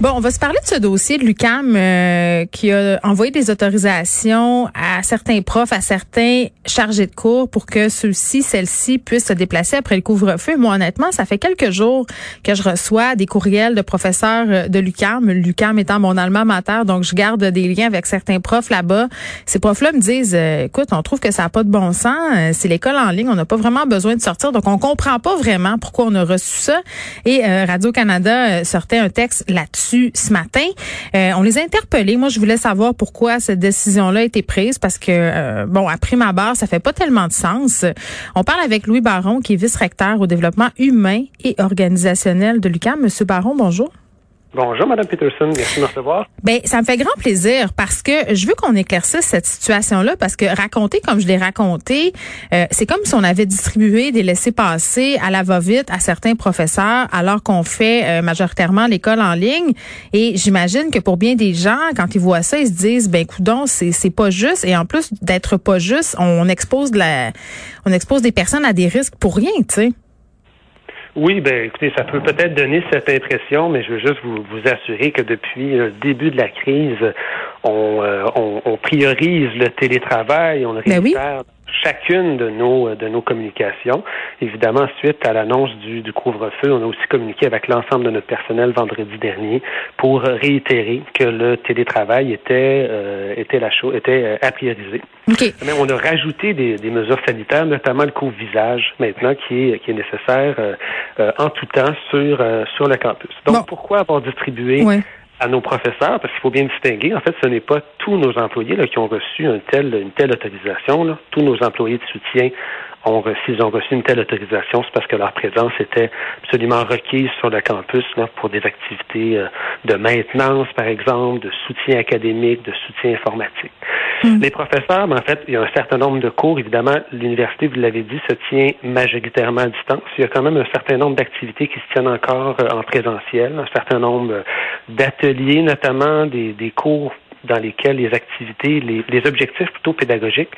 Bon, on va se parler de ce dossier de l'UCAM euh, qui a envoyé des autorisations à certains profs, à certains chargés de cours pour que ceux-ci, celles-ci puissent se déplacer après le couvre-feu. Moi, honnêtement, ça fait quelques jours que je reçois des courriels de professeurs euh, de l'UCAM, l'UCAM étant mon alma mater, donc je garde des liens avec certains profs là-bas. Ces profs-là me disent, euh, écoute, on trouve que ça n'a pas de bon sens, c'est l'école en ligne, on n'a pas vraiment besoin de sortir, donc on comprend pas vraiment pourquoi on a reçu ça. Et Radio-Canada sortait un texte là-dessus ce matin. Euh, on les a interpellés. Moi, je voulais savoir pourquoi cette décision-là a été prise parce que, euh, bon, après ma barre, ça fait pas tellement de sens. On parle avec Louis Baron, qui est vice-recteur au développement humain et organisationnel de l'UQAM. Monsieur Baron, bonjour. Bonjour, Madame Peterson. Merci de me recevoir. Ben, ça me fait grand plaisir parce que je veux qu'on éclaircisse cette situation-là parce que raconter comme je l'ai raconté, euh, c'est comme si on avait distribué des laissés-passer à la va-vite à certains professeurs alors qu'on fait euh, majoritairement l'école en ligne. Et j'imagine que pour bien des gens, quand ils voient ça, ils se disent, ben, coudon, c'est, c'est pas juste. Et en plus d'être pas juste, on expose de la, on expose des personnes à des risques pour rien, tu sais. Oui, ben écoutez, ça peut peut-être donner cette impression, mais je veux juste vous, vous assurer que depuis le début de la crise, on, euh, on, priorise le télétravail, on ben récupère chacune de nos de nos communications. Évidemment, suite à l'annonce du, du couvre-feu, on a aussi communiqué avec l'ensemble de notre personnel vendredi dernier pour réitérer que le télétravail était euh, était la chose était euh, à prioriser. Mais on a rajouté des, des, mesures sanitaires, notamment le couvre-visage maintenant qui est qui est nécessaire euh, en tout temps sur sur le campus. Donc pourquoi avoir distribué à nos professeurs, parce qu'il faut bien distinguer, en fait, ce n'est pas tous nos employés là, qui ont reçu un tel, une telle autorisation. Là. Tous nos employés de soutien ont reçu, ils ont reçu une telle autorisation, c'est parce que leur présence était absolument requise sur le campus là, pour des activités euh, de maintenance, par exemple, de soutien académique, de soutien informatique. Hmm. Les professeurs, ben, en fait, il y a un certain nombre de cours. Évidemment, l'université, vous l'avez dit, se tient majoritairement à distance. Il y a quand même un certain nombre d'activités qui se tiennent encore euh, en présentiel, un certain nombre euh, d'ateliers, notamment des, des cours dans lesquels les activités, les, les, objectifs plutôt pédagogiques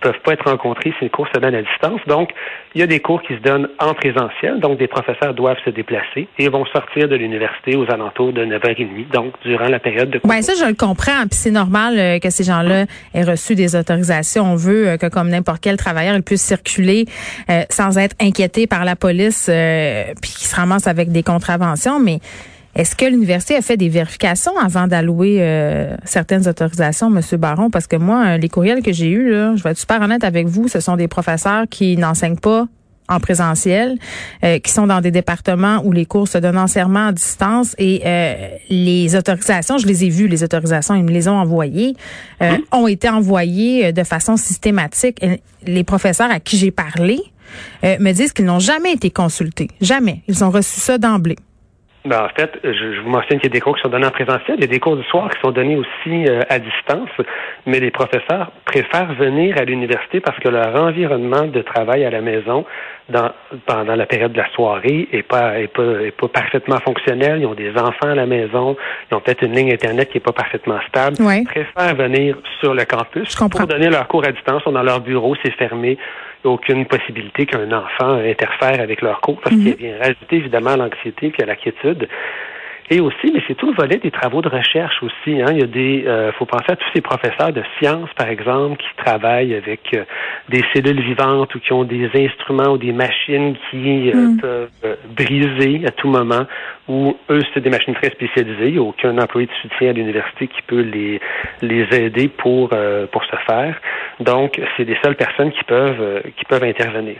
peuvent pas être rencontrés si les cours se donnent à distance. Donc, il y a des cours qui se donnent en présentiel, donc des professeurs doivent se déplacer et vont sortir de l'université aux alentours de 9h30, donc durant la période de cours. Oui, ça, je le comprends. Puis c'est normal euh, que ces gens-là aient reçu des autorisations. On veut euh, que, comme n'importe quel travailleur, ils puissent circuler euh, sans être inquiétés par la police, puis qu'ils se ramassent avec des contraventions, mais est-ce que l'université a fait des vérifications avant d'allouer euh, certaines autorisations, Monsieur Baron? Parce que moi, euh, les courriels que j'ai eus, là, je vais être super honnête avec vous, ce sont des professeurs qui n'enseignent pas en présentiel, euh, qui sont dans des départements où les cours se donnent entièrement à distance et les autorisations, je les ai vues, les autorisations, ils me les ont envoyées, mmh. ont été envoyées de façon systématique. Les professeurs à qui j'ai parlé me disent qu'ils n'ont jamais été consultés, jamais. Ils ont reçu ça d'emblée. Ben, en fait, je, vous mentionne qu'il y a des cours qui sont donnés en présentiel, il y a des cours du soir qui sont donnés aussi euh, à distance, mais les professeurs préfèrent venir à l'université parce que leur environnement de travail à la maison dans, pendant la période de la soirée est pas, est pas, est pas parfaitement fonctionnel. Ils ont des enfants à la maison, ils ont peut-être une ligne Internet qui est pas parfaitement stable. Ils préfèrent venir sur le campus pour donner leur cours à distance. On dans leur bureau, c'est fermé aucune possibilité qu'un enfant interfère avec leur cours parce qu'il vient rajouter évidemment l'anxiété puis à l'inquiétude. Et aussi, mais c'est tout le volet des travaux de recherche aussi. Hein. Il y a des, euh, faut penser à tous ces professeurs de sciences, par exemple, qui travaillent avec euh, des cellules vivantes ou qui ont des instruments ou des machines qui euh, mm. peuvent briser à tout moment. Ou eux, c'est des machines très spécialisées. Il n'y a aucun employé de soutien à l'université qui peut les les aider pour pour ce faire. Donc, c'est les seules personnes qui peuvent qui peuvent intervenir.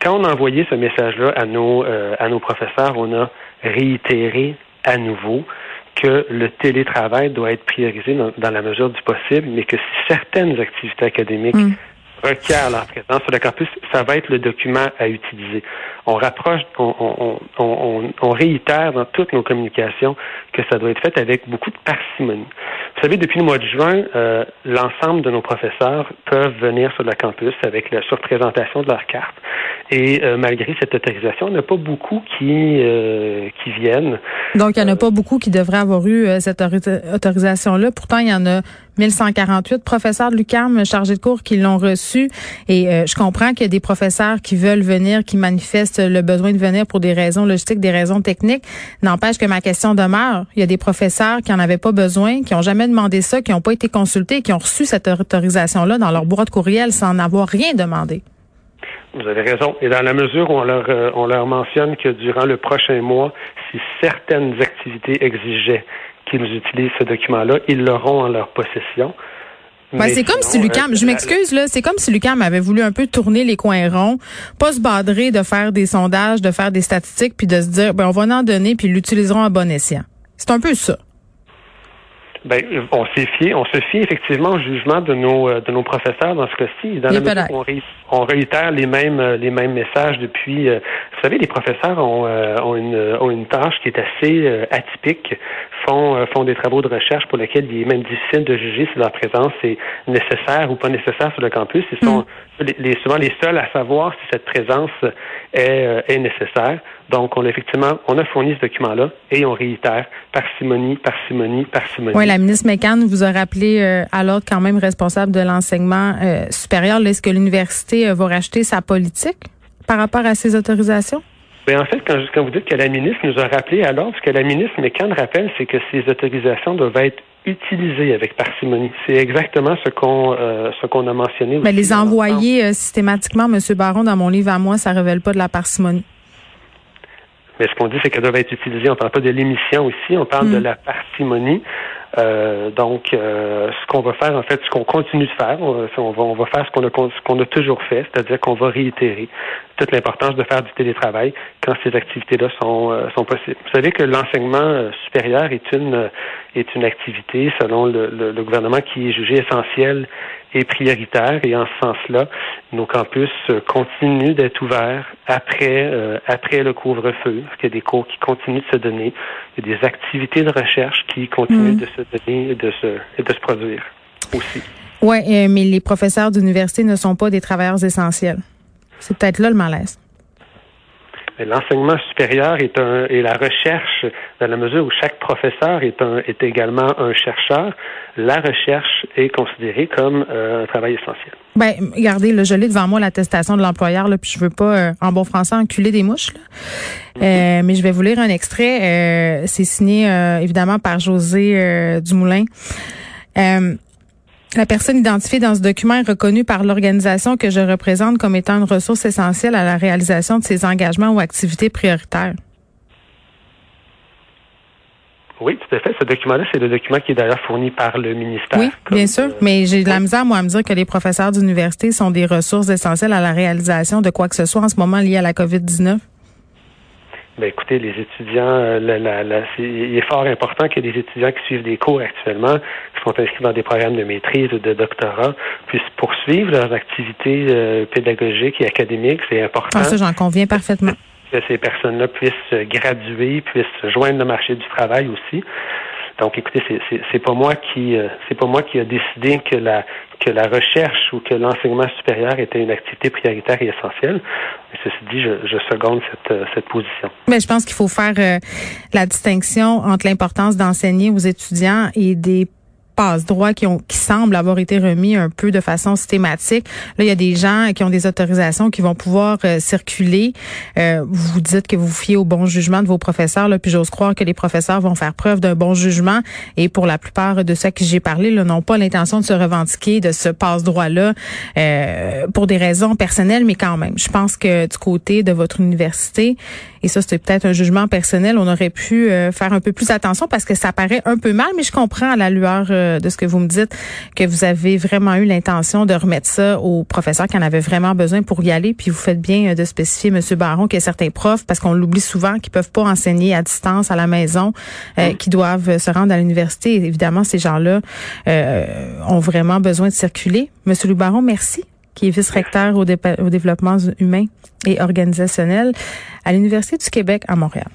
Quand on a envoyé ce message-là à nos à nos professeurs, on a réitéré à nouveau que le télétravail doit être priorisé dans, la mesure du possible, mais que si certaines activités académiques mm. requièrent leur présence sur le campus, ça va être le document à utiliser. On rapproche, on, on, on, réitère dans toutes nos communications que ça doit être fait avec beaucoup de parcimonie. Vous savez, depuis le mois de juin, euh, l'ensemble de nos professeurs peuvent venir sur le campus avec la surprésentation de leur carte. Et euh, malgré cette autorisation, il n'y en a pas beaucoup qui, euh, qui viennent. Donc, il n'y en a pas beaucoup qui devraient avoir eu cette autorisation-là. Pourtant, il y en a 1148 professeurs de l'UQAM chargés de cours qui l'ont reçu. Et euh, je comprends qu'il y a des professeurs qui veulent venir, qui manifestent le besoin de venir pour des raisons logistiques, des raisons techniques. N'empêche que ma question demeure. Il y a des professeurs qui en avaient pas besoin, qui ont jamais demandé ça, qui n'ont pas été consultés, qui ont reçu cette autorisation-là dans leur boîte courriel sans avoir rien demandé. Vous avez raison. Et dans la mesure où on leur, euh, on leur mentionne que durant le prochain mois, si certaines activités exigeaient qu'ils utilisent ce document-là, ils l'auront en leur possession. Ben, c'est comme si Lucam, euh, je m'excuse là, c'est comme si Lucam avait voulu un peu tourner les coins ronds, pas se badrer de faire des sondages, de faire des statistiques, puis de se dire, ben on va en donner, puis l'utiliseront à bon escient. C'est un peu ça. Ben, on s'est fié, on se fie effectivement au jugement de nos euh, de nos professeurs dans ce cas-ci. Dans la mesure on, on, réitère les mêmes euh, les mêmes messages depuis. Euh, vous savez, les professeurs ont, ont une ont une tâche qui est assez atypique. Font font des travaux de recherche pour lesquels il est même difficile de juger si leur présence est nécessaire ou pas nécessaire sur le campus. Ils sont mm. les, souvent les seuls à savoir si cette présence est, est nécessaire. Donc, on a effectivement, on a fourni ce document-là et on réitère parcimonie, parcimonie, parcimonie. Oui, la ministre McCann vous a rappelé euh, à l'ordre quand même responsable de l'enseignement euh, supérieur. Est-ce que l'université euh, va racheter sa politique par rapport à ces autorisations? Bien, en fait, quand, quand, vous dites que la ministre nous a rappelé l'ordre, ce que la ministre McCann rappelle, c'est que ces autorisations doivent être utilisées avec parcimonie. C'est exactement ce qu'on ce qu'on a mentionné. Mais les envoyer systématiquement, M. Baron, dans mon livre à moi, ça révèle pas de la parcimonie. Mais ce qu'on dit, c'est qu'elles doivent être utilisées. On ne parle pas de l'émission ici, on parle de mm. la parcimonie. Euh, donc, euh, ce qu'on va faire, en fait, ce qu'on continue de faire, on, va, on va faire ce qu'on a, ce qu'on a toujours fait, c'est-à-dire qu'on va réitérer toute l'importance de faire du télétravail quand ces activités-là sont, euh, sont possibles. Vous savez que l'enseignement supérieur est une est une activité, selon le, le, gouvernement, qui est jugée essentielle et prioritaire. Et en ce sens-là, nos campus continuent d'être ouverts après après le couvre-feu. Il y a des cours qui continuent de se donner. Il y a des activités de recherche qui continuent mm. de se et de se, de se produire aussi. Oui, euh, mais les professeurs d'université ne sont pas des travailleurs essentiels. C'est peut-être là le malaise. L'enseignement supérieur est un et la recherche, dans la mesure où chaque professeur est un est également un chercheur, la recherche est considérée comme euh, un travail essentiel. Ben, regardez, là, je l'ai devant moi l'attestation de l'employeur, là, puis je veux pas, euh, en bon français, enculer des mouches. Là. Euh, mais je vais vous lire un extrait. C'est signé évidemment par José Dumoulin. La personne identifiée dans ce document est reconnue par l'organisation que je représente comme étant une ressource essentielle à la réalisation de ses engagements ou activités prioritaires. Oui, tout à fait. Ce document-là, c'est le document qui est d'ailleurs fourni par le ministère. Oui, bien sûr. Euh, mais j'ai de la misère, moi, à me dire que les professeurs d'université sont des ressources essentielles à la réalisation de quoi que ce soit en ce moment lié à la COVID-19. Ben, écoutez, les étudiants, euh, la, il est fort important que les étudiants qui suivent des cours actuellement, qui sont inscrits dans des programmes de maîtrise ou de doctorat, puissent poursuivre leurs activités euh, pédagogiques et académiques. C'est important. Ah, ça, j'en conviens parfaitement. Que ces personnes-là puissent graduer, puissent joindre le marché du travail aussi. Donc, écoutez, c'est pas moi qui euh, c'est pas moi qui a décidé que la que la recherche ou que l'enseignement supérieur était une activité prioritaire et essentielle. Ceci dit, je, je seconde cette, euh, cette position. Mais je pense qu'il faut faire euh, la distinction entre l'importance d'enseigner aux étudiants et des passe-droits qui ont qui semblent avoir été remis un peu de façon systématique. Là, il y a des gens qui ont des autorisations qui vont pouvoir euh, circuler. Euh, vous dites que vous fiez au bon jugement de vos professeurs, là, puis j'ose croire que les professeurs vont faire preuve d'un bon jugement. Et pour la plupart de ceux qui j'ai parlé, n'ont pas l'intention de se revendiquer de ce passe-droit-là euh, pour des raisons personnelles, mais quand même, je pense que du côté de votre université, et ça c'est peut-être un jugement personnel, on aurait pu faire un peu plus attention parce que ça paraît un peu mal, mais je comprends à la lueur de ce que vous me dites que vous avez vraiment eu l'intention de remettre ça aux professeurs qui en avaient vraiment besoin pour y aller. Puis vous faites bien euh, de spécifier, Monsieur Baron, qu'il y a certains profs, parce qu'on l'oublie souvent, qui peuvent pas enseigner à distance à la maison, euh, qui doivent se rendre à l'université. Évidemment, ces gens-là euh, ont vraiment besoin de circuler. Monsieur le Baron, merci qui est vice-recteur au, au développement humain et organisationnel à l'Université du Québec à Montréal.